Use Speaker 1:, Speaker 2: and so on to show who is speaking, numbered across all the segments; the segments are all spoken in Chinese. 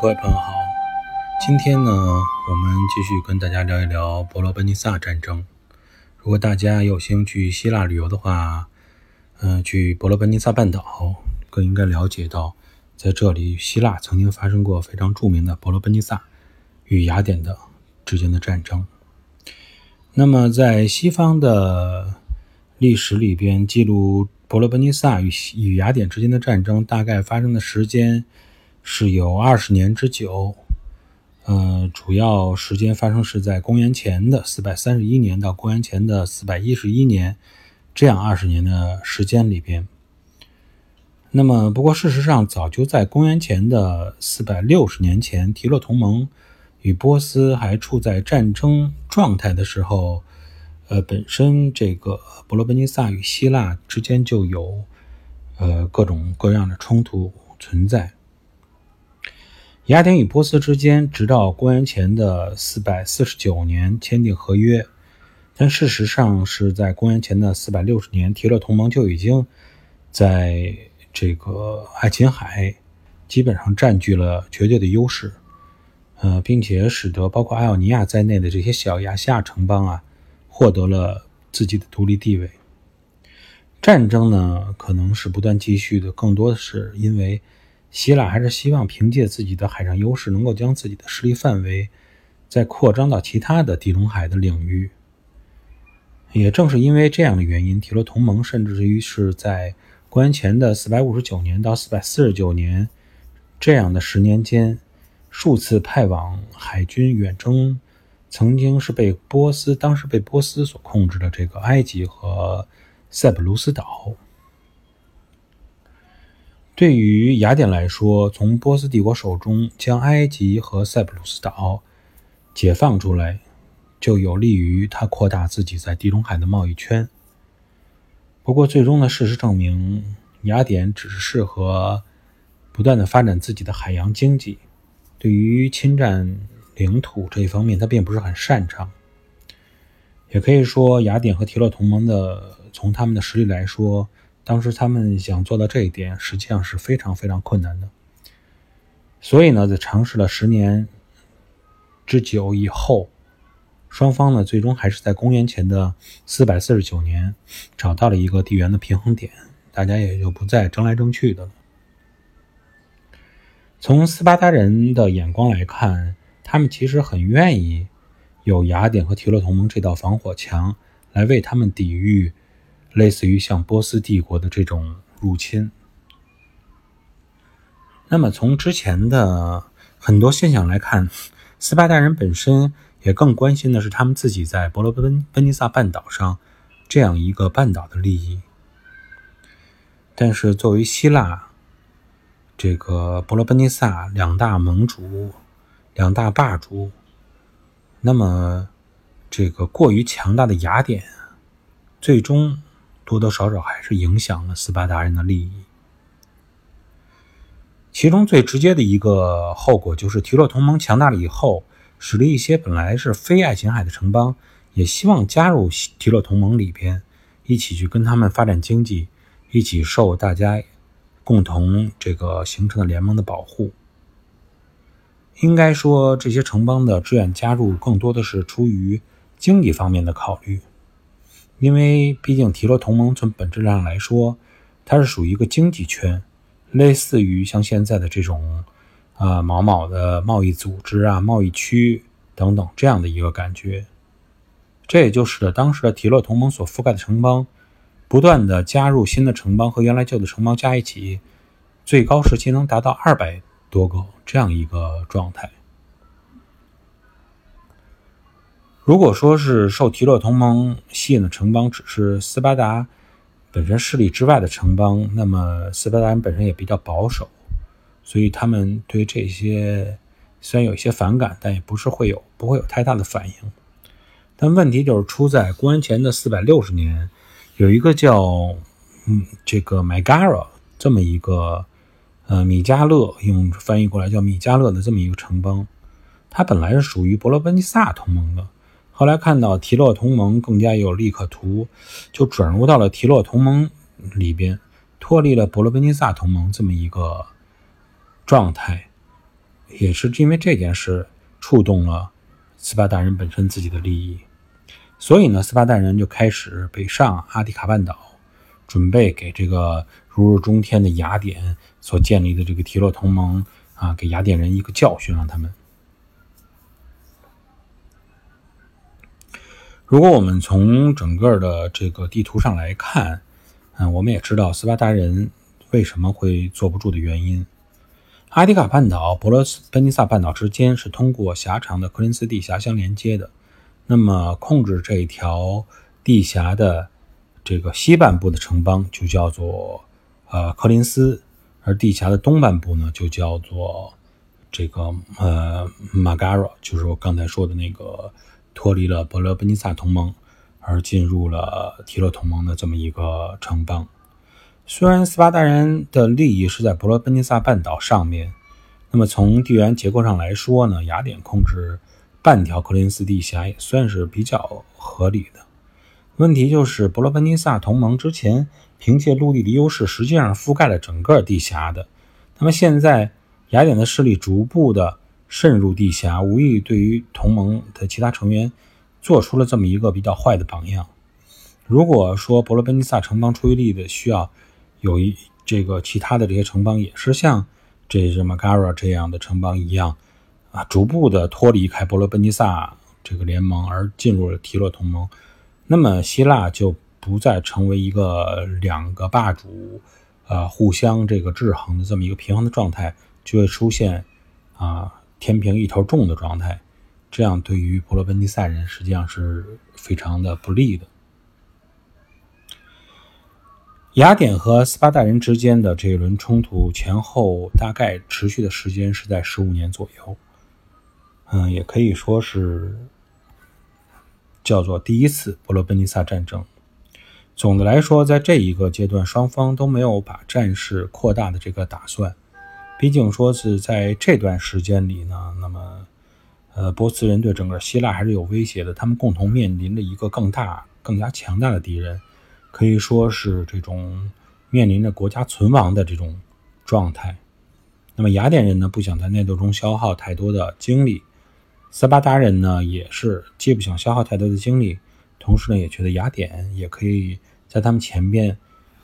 Speaker 1: 各位朋友好，今天呢，我们继续跟大家聊一聊伯罗奔尼撒战争。如果大家有兴趣希腊旅游的话，嗯，去伯罗奔尼撒半岛更应该了解到，在这里希腊曾经发生过非常著名的伯罗奔尼撒与雅典的之间的战争。那么，在西方的历史里边记录伯罗奔尼撒与与雅典之间的战争，大概发生的时间。是有二十年之久，呃，主要时间发生是在公元前的四百三十一年到公元前的四百一十一年，这样二十年的时间里边。那么，不过事实上，早就在公元前的四百六十年前，提洛同盟与波斯还处在战争状态的时候，呃，本身这个伯罗奔尼撒与希腊之间就有呃各种各样的冲突存在。雅典与波斯之间，直到公元前的四百四十九年签订合约，但事实上是在公元前的四百六十年，提洛同盟就已经在这个爱琴海基本上占据了绝对的优势，呃，并且使得包括爱奥尼亚在内的这些小亚细亚城邦啊，获得了自己的独立地位。战争呢，可能是不断继续的，更多的是因为。希腊还是希望凭借自己的海上优势，能够将自己的势力范围再扩张到其他的地中海的领域。也正是因为这样的原因，提洛同盟甚至于是在公元前的459年到449年这样的十年间，数次派往海军远征，曾经是被波斯当时被波斯所控制的这个埃及和塞浦路斯岛。对于雅典来说，从波斯帝国手中将埃及和塞浦路斯岛解放出来，就有利于他扩大自己在地中海的贸易圈。不过，最终的事实证明，雅典只是适合不断的发展自己的海洋经济，对于侵占领土这一方面，他并不是很擅长。也可以说，雅典和提洛同盟的，从他们的实力来说。当时他们想做到这一点，实际上是非常非常困难的。所以呢，在尝试了十年之久以后，双方呢最终还是在公元前的四百四十九年找到了一个地缘的平衡点，大家也就不再争来争去的了。从斯巴达人的眼光来看，他们其实很愿意有雅典和提洛同盟这道防火墙来为他们抵御。类似于像波斯帝国的这种入侵，那么从之前的很多现象来看，斯巴达人本身也更关心的是他们自己在伯罗奔奔尼撒半岛上这样一个半岛的利益。但是作为希腊这个伯罗奔尼撒两大盟主、两大霸主，那么这个过于强大的雅典，最终。多多少少还是影响了斯巴达人的利益。其中最直接的一个后果就是，提洛同盟强大了以后，使得一些本来是非爱琴海的城邦也希望加入提洛同盟里边，一起去跟他们发展经济，一起受大家共同这个形成的联盟的保护。应该说，这些城邦的志愿加入，更多的是出于经济方面的考虑。因为毕竟提洛同盟从本质上来说，它是属于一个经济圈，类似于像现在的这种啊某某的贸易组织啊、贸易区等等这样的一个感觉。这也就使得当时的提洛同盟所覆盖的城邦，不断的加入新的城邦和原来旧的城邦加一起，最高时期能达到二百多个这样一个状态。如果说是受提洛同盟吸引的城邦只是斯巴达本身势力之外的城邦，那么斯巴达人本身也比较保守，所以他们对这些虽然有一些反感，但也不是会有不会有太大的反应。但问题就是出在公元前的四百六十年，有一个叫嗯这个 Megara 这么一个呃米迦勒用翻译过来叫米迦勒的这么一个城邦，它本来是属于伯罗奔尼撒同盟的。后来看到提洛同盟更加有利可图，就转入到了提洛同盟里边，脱离了伯罗奔尼撒同盟这么一个状态。也是因为这件事触动了斯巴达人本身自己的利益，所以呢，斯巴达人就开始北上阿提卡半岛，准备给这个如日中天的雅典所建立的这个提洛同盟啊，给雅典人一个教训，让他们。如果我们从整个的这个地图上来看，嗯，我们也知道斯巴达人为什么会坐不住的原因。阿提卡半岛、伯罗斯奔尼撒半岛之间是通过狭长的科林斯地峡相连接的。那么，控制这一条地峡的这个西半部的城邦就叫做呃科林斯，而地峡的东半部呢就叫做这个呃马嘎拉，就是我刚才说的那个。脱离了伯罗奔尼撒同盟，而进入了提洛同盟的这么一个城邦。虽然斯巴达人的利益是在伯罗奔尼撒半岛上面，那么从地缘结构上来说呢，雅典控制半条科林斯地峡也算是比较合理的。问题就是伯罗奔尼撒同盟之前凭借陆地的优势，实际上覆盖了整个地峡的。那么现在雅典的势力逐步的。渗入地下，无疑对于同盟的其他成员做出了这么一个比较坏的榜样。如果说伯罗奔尼撒城邦出于利益的需要，有一这个其他的这些城邦也是像这什么 Gara 这样的城邦一样啊，逐步的脱离开伯罗奔尼撒这个联盟而进入了提洛同盟，那么希腊就不再成为一个两个霸主呃互相这个制衡的这么一个平衡的状态，就会出现啊。天平一头重的状态，这样对于伯罗奔尼撒人实际上是非常的不利的。雅典和斯巴达人之间的这一轮冲突前后大概持续的时间是在十五年左右，嗯，也可以说是叫做第一次伯罗奔尼撒战争。总的来说，在这一个阶段，双方都没有把战事扩大的这个打算。毕竟说是在这段时间里呢，那么，呃，波斯人对整个希腊还是有威胁的。他们共同面临着一个更大、更加强大的敌人，可以说是这种面临着国家存亡的这种状态。那么雅典人呢，不想在内斗中消耗太多的精力；斯巴达人呢，也是既不想消耗太多的精力，同时呢，也觉得雅典也可以在他们前边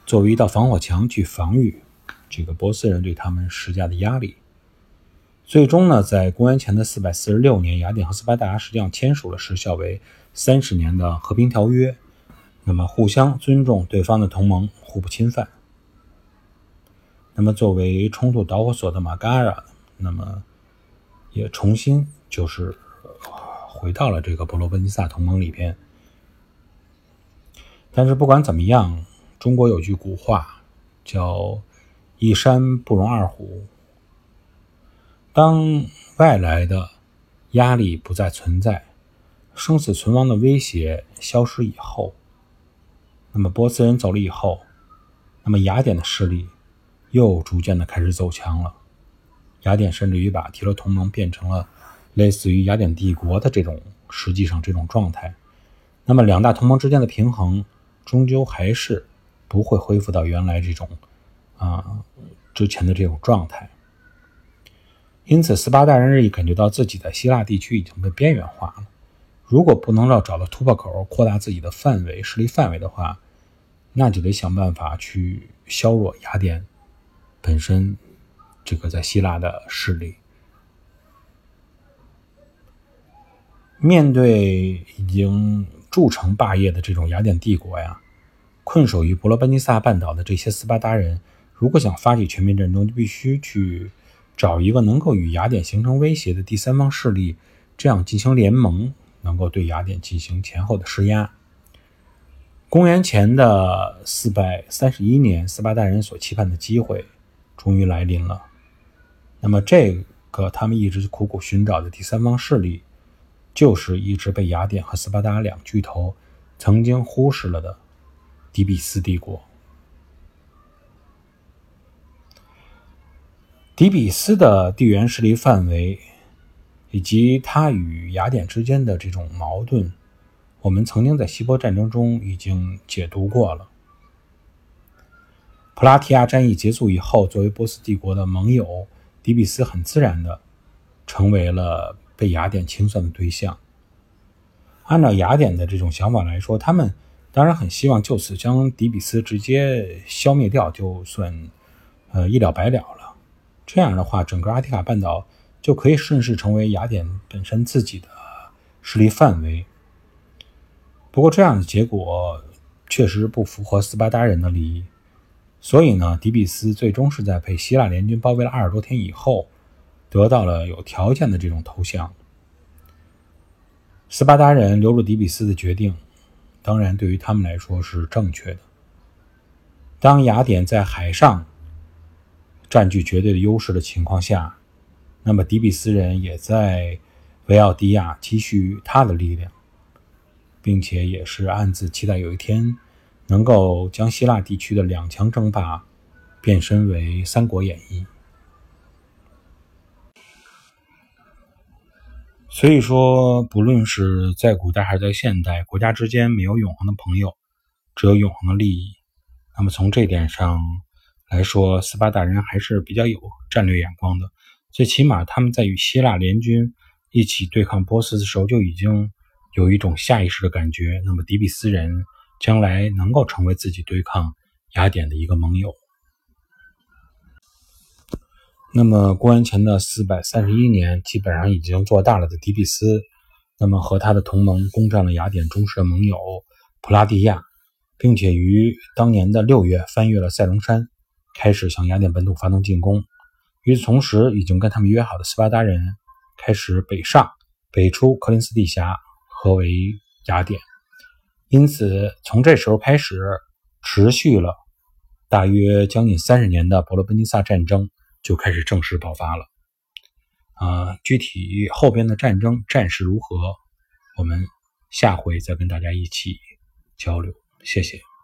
Speaker 1: 作为一道防火墙去防御。这个波斯人对他们施加的压力，最终呢，在公元前的四百四十六年，雅典和斯巴达实际上签署了时效为三十年的和平条约，那么互相尊重对方的同盟，互不侵犯。那么作为冲突导火索的马嘎拉，那么也重新就是回到了这个伯罗奔尼撒同盟里边。但是不管怎么样，中国有句古话叫。一山不容二虎。当外来的压力不再存在，生死存亡的威胁消失以后，那么波斯人走了以后，那么雅典的势力又逐渐的开始走强了。雅典甚至于把提洛同盟变成了类似于雅典帝国的这种实际上这种状态。那么两大同盟之间的平衡，终究还是不会恢复到原来这种。啊，之前的这种状态，因此斯巴达人日益感觉到自己在希腊地区已经被边缘化了。如果不能让找到突破口，扩大自己的范围、势力范围的话，那就得想办法去削弱雅典本身这个在希腊的势力。面对已经筑成霸业的这种雅典帝国呀，困守于伯罗奔尼撒半岛的这些斯巴达人。如果想发起全面战争，就必须去找一个能够与雅典形成威胁的第三方势力，这样进行联盟，能够对雅典进行前后的施压。公元前的四百三十一年，斯巴达人所期盼的机会终于来临了。那么，这个他们一直苦苦寻找的第三方势力，就是一直被雅典和斯巴达两巨头曾经忽视了的底比斯帝国。底比斯的地缘势力范围，以及它与雅典之间的这种矛盾，我们曾经在希波战争中已经解读过了。普拉提亚战役结束以后，作为波斯帝国的盟友，底比斯很自然的成为了被雅典清算的对象。按照雅典的这种想法来说，他们当然很希望就此将底比斯直接消灭掉，就算呃一了百了。这样的话，整个阿提卡半岛就可以顺势成为雅典本身自己的势力范围。不过，这样的结果确实不符合斯巴达人的利益，所以呢，迪比斯最终是在被希腊联军包围了二十多天以后，得到了有条件的这种投降。斯巴达人留住迪比斯的决定，当然对于他们来说是正确的。当雅典在海上，占据绝对的优势的情况下，那么底比斯人也在维奥蒂亚积蓄他的力量，并且也是暗自期待有一天能够将希腊地区的两强争霸变身为《三国演义》。所以说，不论是在古代还是在现代，国家之间没有永恒的朋友，只有永恒的利益。那么从这点上。来说，斯巴达人还是比较有战略眼光的。最起码，他们在与希腊联军一起对抗波斯的时候，就已经有一种下意识的感觉。那么，底比斯人将来能够成为自己对抗雅典的一个盟友。那么，公元前的四百三十一年，基本上已经做大了的底比斯，那么和他的同盟攻占了雅典忠实的盟友普拉蒂亚，并且于当年的六月翻越了塞隆山。开始向雅典本土发动进攻。与此同时，已经跟他们约好的斯巴达人开始北上，北出科林斯地峡，合围雅典。因此，从这时候开始，持续了大约将近三十年的伯罗奔尼撒战争就开始正式爆发了。啊，具体后边的战争战事如何，我们下回再跟大家一起交流。谢谢。